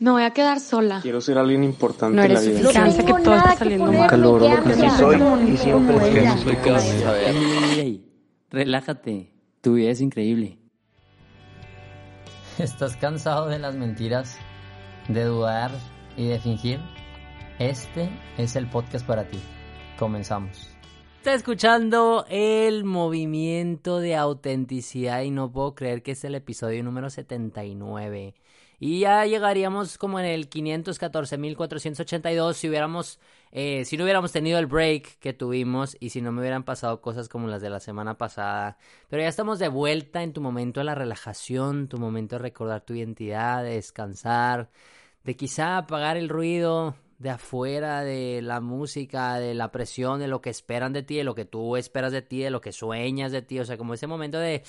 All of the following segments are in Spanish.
Me voy a quedar sola. Quiero ser alguien importante No en la eres vida. suficiente, que todo está saliendo mal. Sí soy y siempre es que no soy como Ey, ey, ey, relájate. Tu vida es increíble. ¿Estás cansado de las mentiras, de dudar y de fingir? Este es el podcast para ti. Comenzamos. Está escuchando el movimiento de autenticidad y no puedo creer que es el episodio número 79. Y ya llegaríamos como en el 514.482 si hubiéramos, eh, si no hubiéramos tenido el break que tuvimos y si no me hubieran pasado cosas como las de la semana pasada. Pero ya estamos de vuelta en tu momento de la relajación, tu momento de recordar tu identidad, de descansar, de quizá apagar el ruido de afuera, de la música, de la presión, de lo que esperan de ti, de lo que tú esperas de ti, de lo que sueñas de ti, o sea, como ese momento de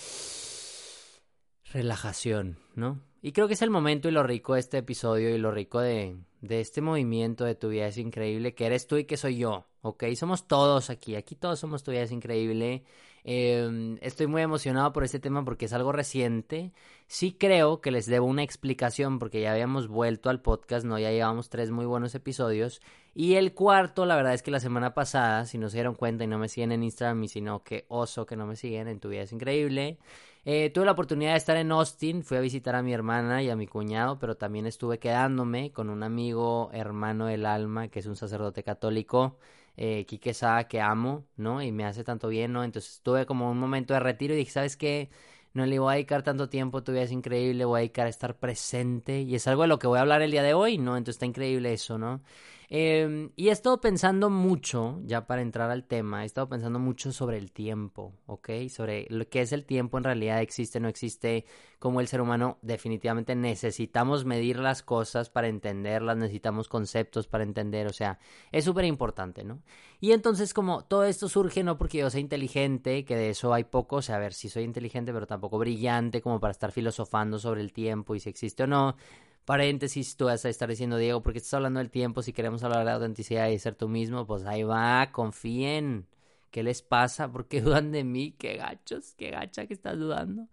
relajación, ¿no? Y creo que es el momento y lo rico de este episodio y lo rico de, de este movimiento de tu vida es increíble, que eres tú y que soy yo, ¿ok? Somos todos aquí, aquí todos somos tu vida es increíble. Eh, estoy muy emocionado por este tema porque es algo reciente. Sí creo que les debo una explicación porque ya habíamos vuelto al podcast, ¿no? Ya llevamos tres muy buenos episodios. Y el cuarto, la verdad es que la semana pasada, si no se dieron cuenta y no me siguen en Instagram y si no, que oso que no me siguen, en tu vida es increíble. Eh, tuve la oportunidad de estar en Austin, fui a visitar a mi hermana y a mi cuñado, pero también estuve quedándome con un amigo hermano del alma, que es un sacerdote católico, eh, Quique Sada, que amo, ¿no? Y me hace tanto bien, ¿no? Entonces tuve como un momento de retiro y dije, ¿sabes qué? No le voy a dedicar tanto tiempo, tu vida es increíble, voy a dedicar a estar presente y es algo de lo que voy a hablar el día de hoy, ¿no? Entonces está increíble eso, ¿no? Eh, y he estado pensando mucho, ya para entrar al tema, he estado pensando mucho sobre el tiempo, ¿ok? Sobre lo que es el tiempo en realidad, existe, no existe, como el ser humano definitivamente necesitamos medir las cosas para entenderlas, necesitamos conceptos para entender, o sea, es súper importante, ¿no? Y entonces como todo esto surge no porque yo sea inteligente, que de eso hay poco, o sea, a ver, si soy inteligente, pero tampoco brillante como para estar filosofando sobre el tiempo y si existe o no, paréntesis, tú vas a estar diciendo, Diego, ¿por qué estás hablando del tiempo? Si queremos hablar de autenticidad y ser tú mismo, pues ahí va, confíen. ¿Qué les pasa? ¿Por qué dudan de mí? ¿Qué gachos? ¿Qué gacha que estás dudando?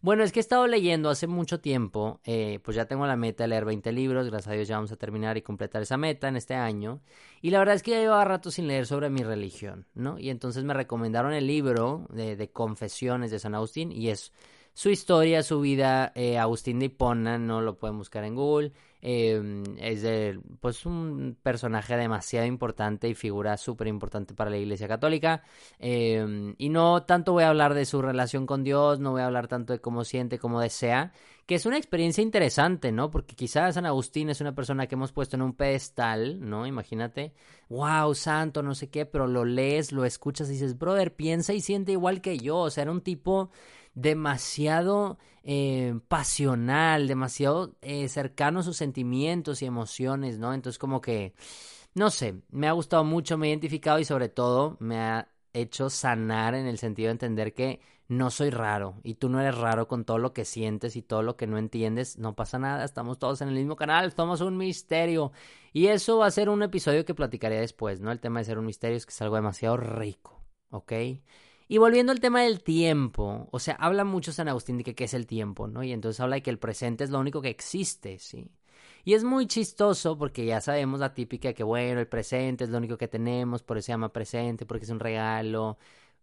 Bueno, es que he estado leyendo hace mucho tiempo, eh, pues ya tengo la meta de leer 20 libros, gracias a Dios ya vamos a terminar y completar esa meta en este año. Y la verdad es que ya llevaba rato sin leer sobre mi religión, ¿no? Y entonces me recomendaron el libro de, de Confesiones de San Agustín y es su historia, su vida, eh, Agustín de Hipona, no lo pueden buscar en Google, eh, es de, pues un personaje demasiado importante y figura súper importante para la Iglesia Católica, eh, y no tanto voy a hablar de su relación con Dios, no voy a hablar tanto de cómo siente, cómo desea, que es una experiencia interesante, ¿no? Porque quizás San Agustín es una persona que hemos puesto en un pedestal, ¿no? Imagínate, wow, santo, no sé qué, pero lo lees, lo escuchas y dices, brother, piensa y siente igual que yo, o sea, era un tipo demasiado eh, pasional, demasiado eh, cercano a sus sentimientos y emociones, ¿no? Entonces como que, no sé, me ha gustado mucho, me he identificado y sobre todo me ha hecho sanar en el sentido de entender que no soy raro y tú no eres raro con todo lo que sientes y todo lo que no entiendes, no pasa nada, estamos todos en el mismo canal, somos un misterio y eso va a ser un episodio que platicaré después, ¿no? El tema de ser un misterio es que es algo demasiado rico, ¿ok? Y volviendo al tema del tiempo, o sea, habla mucho San Agustín de que qué es el tiempo, ¿no? Y entonces habla de que el presente es lo único que existe, ¿sí? Y es muy chistoso porque ya sabemos la típica que, bueno, el presente es lo único que tenemos, por eso se llama presente, porque es un regalo,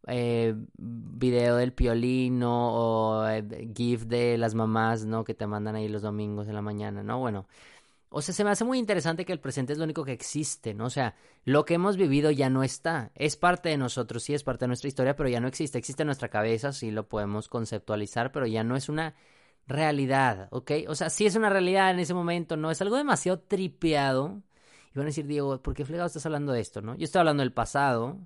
eh, video del piolino o eh, GIF de las mamás, ¿no? Que te mandan ahí los domingos en la mañana, ¿no? Bueno, o sea, se me hace muy interesante que el presente es lo único que existe, ¿no? O sea, lo que hemos vivido ya no está. Es parte de nosotros, sí, es parte de nuestra historia, pero ya no existe. Existe en nuestra cabeza, sí lo podemos conceptualizar, pero ya no es una realidad, ¿ok? O sea, sí es una realidad en ese momento, ¿no? Es algo demasiado tripeado. Y van a decir, Diego, ¿por qué fregado estás hablando de esto, no? Yo estoy hablando del pasado,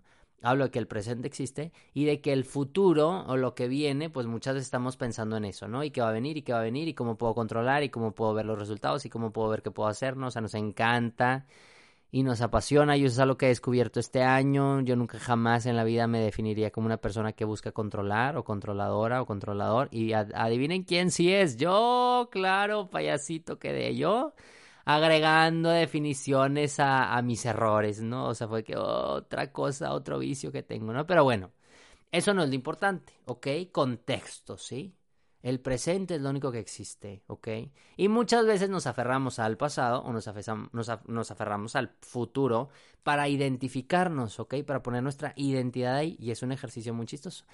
hablo de que el presente existe y de que el futuro o lo que viene, pues muchas veces estamos pensando en eso, ¿no? Y qué va a venir y qué va a venir y cómo puedo controlar y cómo puedo ver los resultados y cómo puedo ver qué puedo hacer, ¿no? O sea, nos encanta y nos apasiona y eso es algo que he descubierto este año. Yo nunca jamás en la vida me definiría como una persona que busca controlar o controladora o controlador y adivinen quién sí es. Yo, claro, payasito que de yo agregando definiciones a, mis errores, ¿no? O sea, fue que otra cosa, otro vicio que tengo, ¿no? Pero bueno, eso no es lo importante, ¿ok? Contexto, ¿sí? El presente es lo único que existe, ¿ok? Y muchas veces nos aferramos al pasado o nos, nos, aferramos al futuro para identificarnos, ¿ok? Para poner nuestra identidad ahí y es un ejercicio muy chistoso.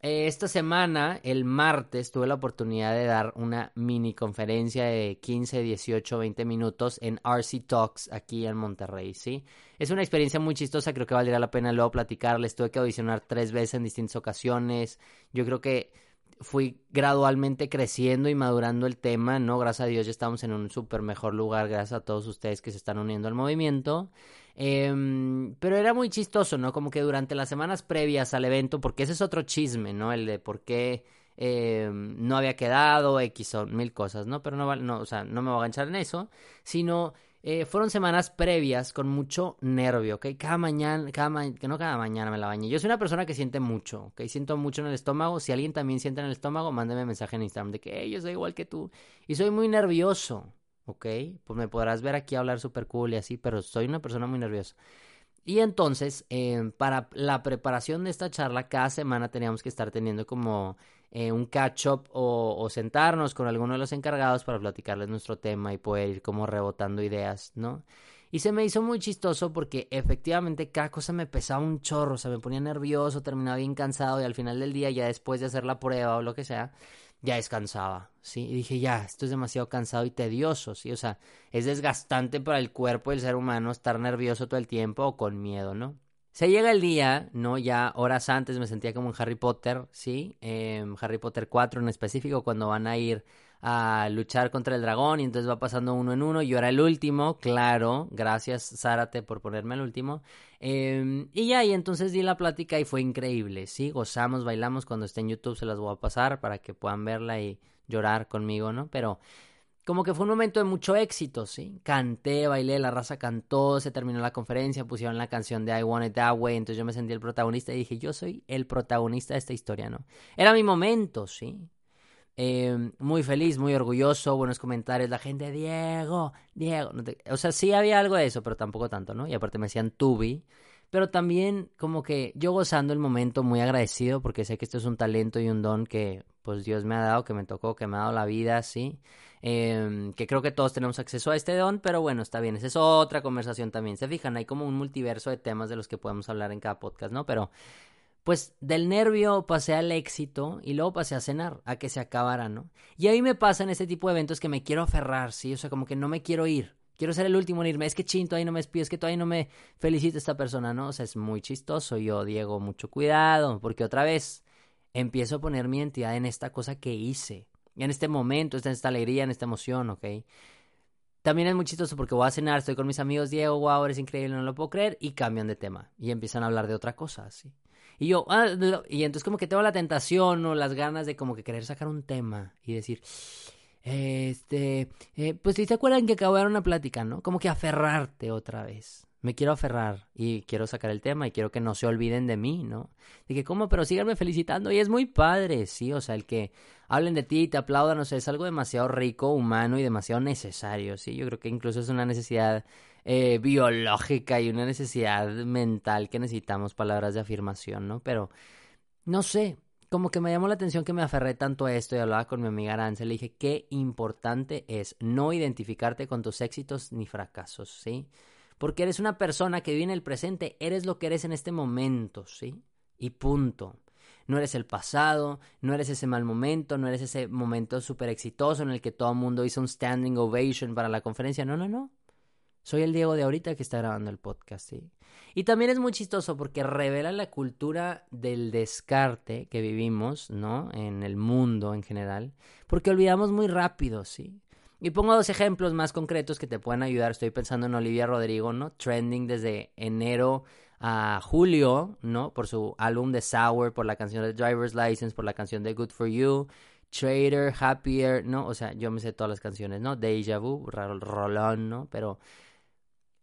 Eh, esta semana, el martes, tuve la oportunidad de dar una mini conferencia de 15, 18, 20 minutos en RC Talks aquí en Monterrey, ¿sí? Es una experiencia muy chistosa, creo que valdría la pena luego platicarles. Tuve que audicionar tres veces en distintas ocasiones. Yo creo que fui gradualmente creciendo y madurando el tema, ¿no? Gracias a Dios ya estamos en un súper mejor lugar, gracias a todos ustedes que se están uniendo al movimiento. Em, pero era muy chistoso, ¿no? Como que durante las semanas previas al evento, porque ese es otro chisme, ¿no? El de por qué em, no había quedado, X o mil cosas, ¿no? Pero no, no, o sea, no me voy a enganchar en eso, sino eh, fueron semanas previas con mucho nervio, ¿ok? Cada mañana, cada que no cada mañana me la bañé. Yo soy una persona que siente mucho, ¿ok? Siento mucho en el estómago. Si alguien también siente en el estómago, mándeme mensaje en Instagram de que yo soy igual que tú. Y soy muy nervioso, ¿ok? Pues me podrás ver aquí hablar súper cool y así, pero soy una persona muy nerviosa. Y entonces, eh, para la preparación de esta charla, cada semana teníamos que estar teniendo como eh, un catch-up o, o, sentarnos con alguno de los encargados para platicarles nuestro tema y poder ir como rebotando ideas, ¿no? Y se me hizo muy chistoso porque efectivamente cada cosa me pesaba un chorro, o sea, me ponía nervioso, terminaba bien cansado y al final del día, ya después de hacer la prueba o lo que sea, ya descansaba, ¿sí? Y dije, ya, esto es demasiado cansado y tedioso, ¿sí? O sea, es desgastante para el cuerpo del ser humano estar nervioso todo el tiempo o con miedo, ¿no? Se llega el día, ¿no? Ya horas antes me sentía como en Harry Potter, ¿sí? Eh, Harry Potter 4 en específico, cuando van a ir a luchar contra el dragón y entonces va pasando uno en uno. Yo era el último, claro. Gracias, Zárate, por ponerme el último. Em, y ya, y entonces di la plática y fue increíble, ¿sí? Gozamos, bailamos. Cuando esté en YouTube se las voy a pasar para que puedan verla y llorar conmigo, ¿no? Pero como que fue un momento de mucho éxito, ¿sí? Canté, bailé, la raza cantó, se terminó la conferencia, pusieron la canción de I Want It That Way, entonces yo me sentí el protagonista y dije, yo soy el protagonista de esta historia, ¿no? Era mi momento, ¿sí? Eh, muy feliz, muy orgulloso, buenos comentarios, la gente, Diego, Diego. O sea, sí había algo de eso, pero tampoco tanto, ¿no? Y aparte me decían Tubi. Pero también como que yo gozando el momento, muy agradecido, porque sé que esto es un talento y un don que pues Dios me ha dado, que me tocó, que me ha dado la vida, sí. Eh, que creo que todos tenemos acceso a este don, pero bueno, está bien, esa es otra conversación también. Se fijan, hay como un multiverso de temas de los que podemos hablar en cada podcast, ¿no? Pero pues del nervio pasé al éxito y luego pasé a cenar, a que se acabara, ¿no? Y ahí me pasa en este tipo de eventos que me quiero aferrar, ¿sí? O sea, como que no me quiero ir. Quiero ser el último en irme. Es que chinto, ahí no me despido, es que todavía no me felicita esta persona, ¿no? O sea, es muy chistoso. Yo, Diego, mucho cuidado, porque otra vez empiezo a poner mi identidad en esta cosa que hice, en este momento, en esta alegría, en esta emoción, ¿ok? También es muy chistoso porque voy a cenar, estoy con mis amigos, Diego, wow, eres increíble, no lo puedo creer, y cambian de tema y empiezan a hablar de otra cosa, ¿sí? Y yo, ah, y entonces como que tengo la tentación o las ganas de como que querer sacar un tema y decir, este, eh, pues si se acuerdan que de dar una plática, ¿no? Como que aferrarte otra vez. Me quiero aferrar y quiero sacar el tema y quiero que no se olviden de mí, ¿no? Dije, ¿cómo? Pero síganme felicitando y es muy padre, sí, o sea, el que hablen de ti y te aplaudan, no sé, es algo demasiado rico, humano y demasiado necesario, sí, yo creo que incluso es una necesidad eh, biológica y una necesidad mental que necesitamos palabras de afirmación, ¿no? Pero, no sé, como que me llamó la atención que me aferré tanto a esto y hablaba con mi amiga Aranza, le dije, qué importante es no identificarte con tus éxitos ni fracasos, ¿sí? Porque eres una persona que vive en el presente, eres lo que eres en este momento, ¿sí? Y punto. no eres el pasado, no eres ese mal momento, no eres ese momento súper exitoso en el que todo el mundo hizo un standing ovation para la conferencia. No, no, no. Soy el Diego de ahorita que está grabando el podcast, ¿sí? Y también es muy chistoso porque revela la cultura del descarte que vivimos, ¿no? En el mundo en general, porque olvidamos muy rápido, ¿sí? Y pongo dos ejemplos más concretos que te pueden ayudar. Estoy pensando en Olivia Rodrigo, ¿no? Trending desde enero a julio, ¿no? Por su álbum de Sour, por la canción de Driver's License, por la canción de Good For You, Trader, Happier, ¿no? O sea, yo me sé todas las canciones, ¿no? Deja Vu, Rolón, ¿no? Pero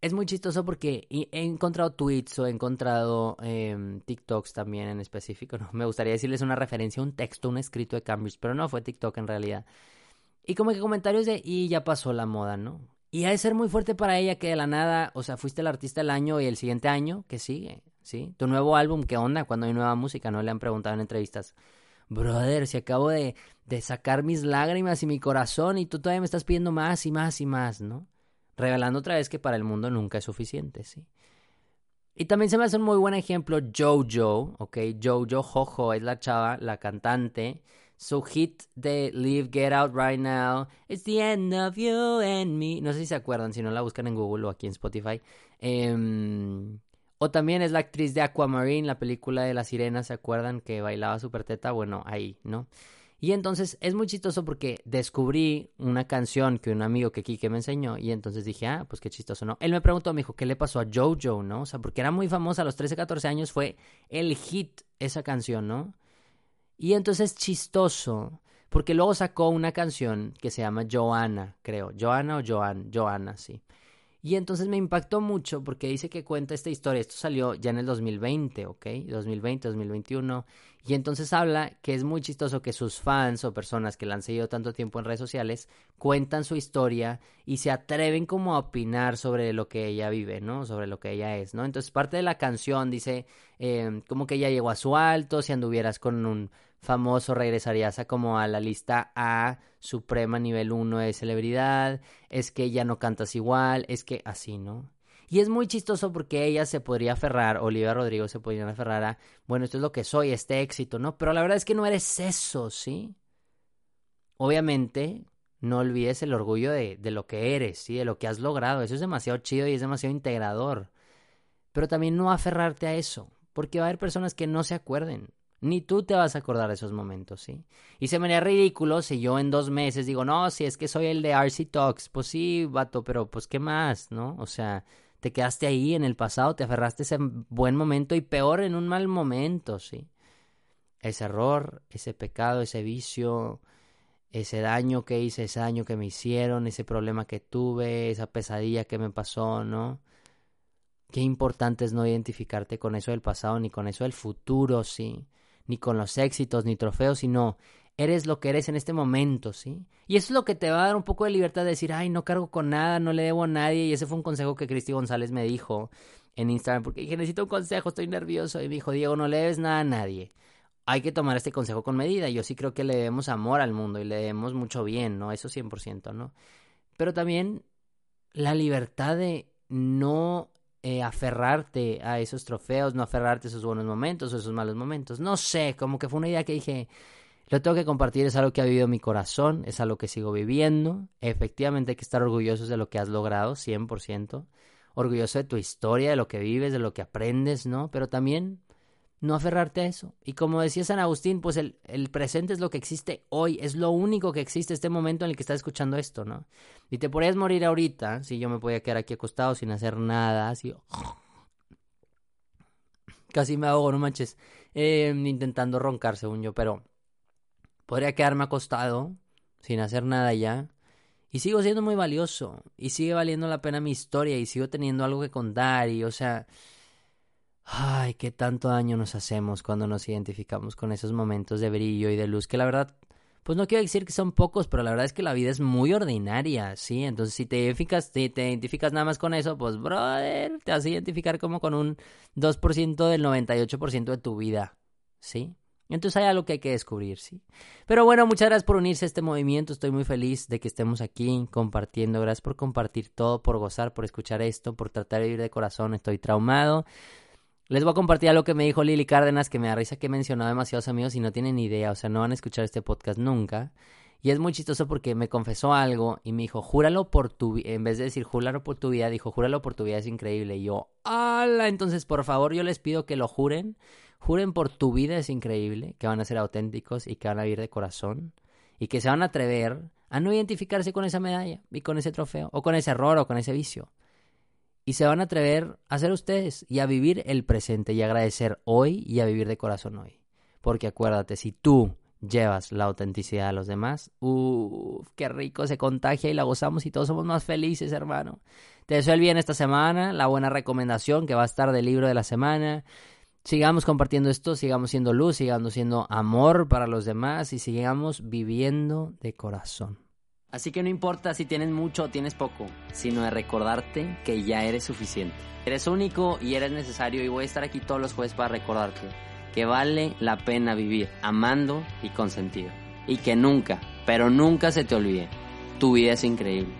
es muy chistoso porque he encontrado tweets o he encontrado eh, TikToks también en específico, ¿no? Me gustaría decirles una referencia, un texto, un escrito de Cambridge, pero no fue TikTok en realidad. Y como que comentarios de, y ya pasó la moda, ¿no? Y ha de ser muy fuerte para ella que de la nada, o sea, fuiste el artista del año y el siguiente año, que sigue? ¿Sí? Tu nuevo álbum, ¿qué onda? Cuando hay nueva música, ¿no? Le han preguntado en entrevistas. Brother, si acabo de, de sacar mis lágrimas y mi corazón y tú todavía me estás pidiendo más y más y más, ¿no? Revelando otra vez que para el mundo nunca es suficiente, ¿sí? Y también se me hace un muy buen ejemplo Jojo, ¿ok? Jojo Jojo es la chava, la cantante su hit de Leave Get Out Right Now, It's the End of You and Me. No sé si se acuerdan, si no la buscan en Google o aquí en Spotify. Em, o también es la actriz de Aquamarine, la película de la sirena, ¿se acuerdan? Que bailaba super teta, bueno, ahí, ¿no? Y entonces es muy chistoso porque descubrí una canción que un amigo que Kike me enseñó y entonces dije, ah, pues qué chistoso, ¿no? Él me preguntó, me dijo, ¿qué le pasó a Jojo, no? O sea, porque era muy famosa a los 13, 14 años, fue el hit esa canción, ¿no? Y entonces es chistoso, porque luego sacó una canción que se llama Joanna, creo. Joanna o Joan, Joanna, sí. Y entonces me impactó mucho porque dice que cuenta esta historia. Esto salió ya en el 2020, ¿ok? 2020, 2021. Y entonces habla que es muy chistoso que sus fans o personas que la han seguido tanto tiempo en redes sociales cuentan su historia y se atreven como a opinar sobre lo que ella vive, ¿no? Sobre lo que ella es, ¿no? Entonces parte de la canción dice eh, como que ella llegó a su alto, si anduvieras con un famoso regresarías a como a la lista A suprema nivel 1 de celebridad, es que ya no cantas igual, es que así, ¿no? Y es muy chistoso porque ella se podría aferrar, Olivia Rodrigo se podría aferrar a, bueno, esto es lo que soy, este éxito, ¿no? Pero la verdad es que no eres eso, ¿sí? Obviamente, no olvides el orgullo de, de lo que eres, ¿sí? De lo que has logrado. Eso es demasiado chido y es demasiado integrador. Pero también no aferrarte a eso, porque va a haber personas que no se acuerden. Ni tú te vas a acordar de esos momentos, ¿sí? Y se me haría ridículo si yo en dos meses digo, no, si es que soy el de RC Talks. Pues sí, vato, pero pues qué más, ¿no? O sea, te quedaste ahí en el pasado, te aferraste a ese buen momento y peor en un mal momento, ¿sí? Ese error, ese pecado, ese vicio, ese daño que hice, ese daño que me hicieron, ese problema que tuve, esa pesadilla que me pasó, ¿no? Qué importante es no identificarte con eso del pasado ni con eso del futuro, ¿sí? ni con los éxitos, ni trofeos, sino eres lo que eres en este momento, ¿sí? Y eso es lo que te va a dar un poco de libertad de decir, ay, no cargo con nada, no le debo a nadie. Y ese fue un consejo que Cristi González me dijo en Instagram, porque dije, necesito un consejo, estoy nervioso. Y me dijo, Diego, no le debes nada a nadie. Hay que tomar este consejo con medida. Yo sí creo que le debemos amor al mundo y le debemos mucho bien, ¿no? Eso 100%, ¿no? Pero también la libertad de no eh, aferrarte a esos trofeos, no aferrarte a esos buenos momentos o esos malos momentos. No sé, como que fue una idea que dije, lo tengo que compartir, es algo que ha vivido mi corazón, es algo que sigo viviendo. Efectivamente hay que estar orgullosos de lo que has logrado, 100%. Orgulloso de tu historia, de lo que vives, de lo que aprendes, ¿no? Pero también no aferrarte a eso. Y como decía San Agustín, pues el, el, presente es lo que existe hoy, es lo único que existe este momento en el que estás escuchando esto, ¿no? Y te podrías morir ahorita, si yo me podía quedar aquí acostado sin hacer nada, así... Casi me ahogo, no manches, eh, intentando roncar, según yo, pero podría quedarme acostado sin hacer nada ya. Y sigo siendo muy valioso, y sigue valiendo la pena mi historia, y sigo teniendo algo que contar, y o sea Ay, qué tanto daño nos hacemos cuando nos identificamos con esos momentos de brillo y de luz que la verdad, pues no quiero decir que son pocos, pero la verdad es que la vida es muy ordinaria, ¿sí? Entonces si te identificas, si te identificas nada más con eso, pues brother, te vas a identificar como con un 2% del 98% de tu vida, ¿sí? Entonces hay algo que hay que descubrir, ¿sí? Pero bueno, muchas gracias por unirse a este movimiento. Estoy muy feliz de que estemos aquí compartiendo. Gracias por compartir todo, por gozar, por escuchar esto, por tratar de vivir de corazón. Estoy traumado. Les voy a compartir algo que me dijo Lili Cárdenas, que me da risa que he mencionado demasiados amigos y no tienen idea, o sea, no van a escuchar este podcast nunca. Y es muy chistoso porque me confesó algo y me dijo, júralo por tu vida, en vez de decir júralo por tu vida, dijo, júralo por tu vida, es increíble. Y yo, ¡ala! Entonces, por favor, yo les pido que lo juren. Juren por tu vida, es increíble, que van a ser auténticos y que van a vivir de corazón. Y que se van a atrever a no identificarse con esa medalla y con ese trofeo, o con ese error, o con ese vicio y se van a atrever a ser ustedes y a vivir el presente y agradecer hoy y a vivir de corazón hoy. Porque acuérdate, si tú llevas la autenticidad a los demás, uff, qué rico se contagia y la gozamos y todos somos más felices, hermano. Te deseo el bien esta semana, la buena recomendación que va a estar del libro de la semana. Sigamos compartiendo esto, sigamos siendo luz, sigamos siendo amor para los demás y sigamos viviendo de corazón. Así que no importa si tienes mucho o tienes poco, sino de recordarte que ya eres suficiente. Eres único y eres necesario y voy a estar aquí todos los jueves para recordarte que vale la pena vivir amando y con sentido. Y que nunca, pero nunca se te olvide, tu vida es increíble.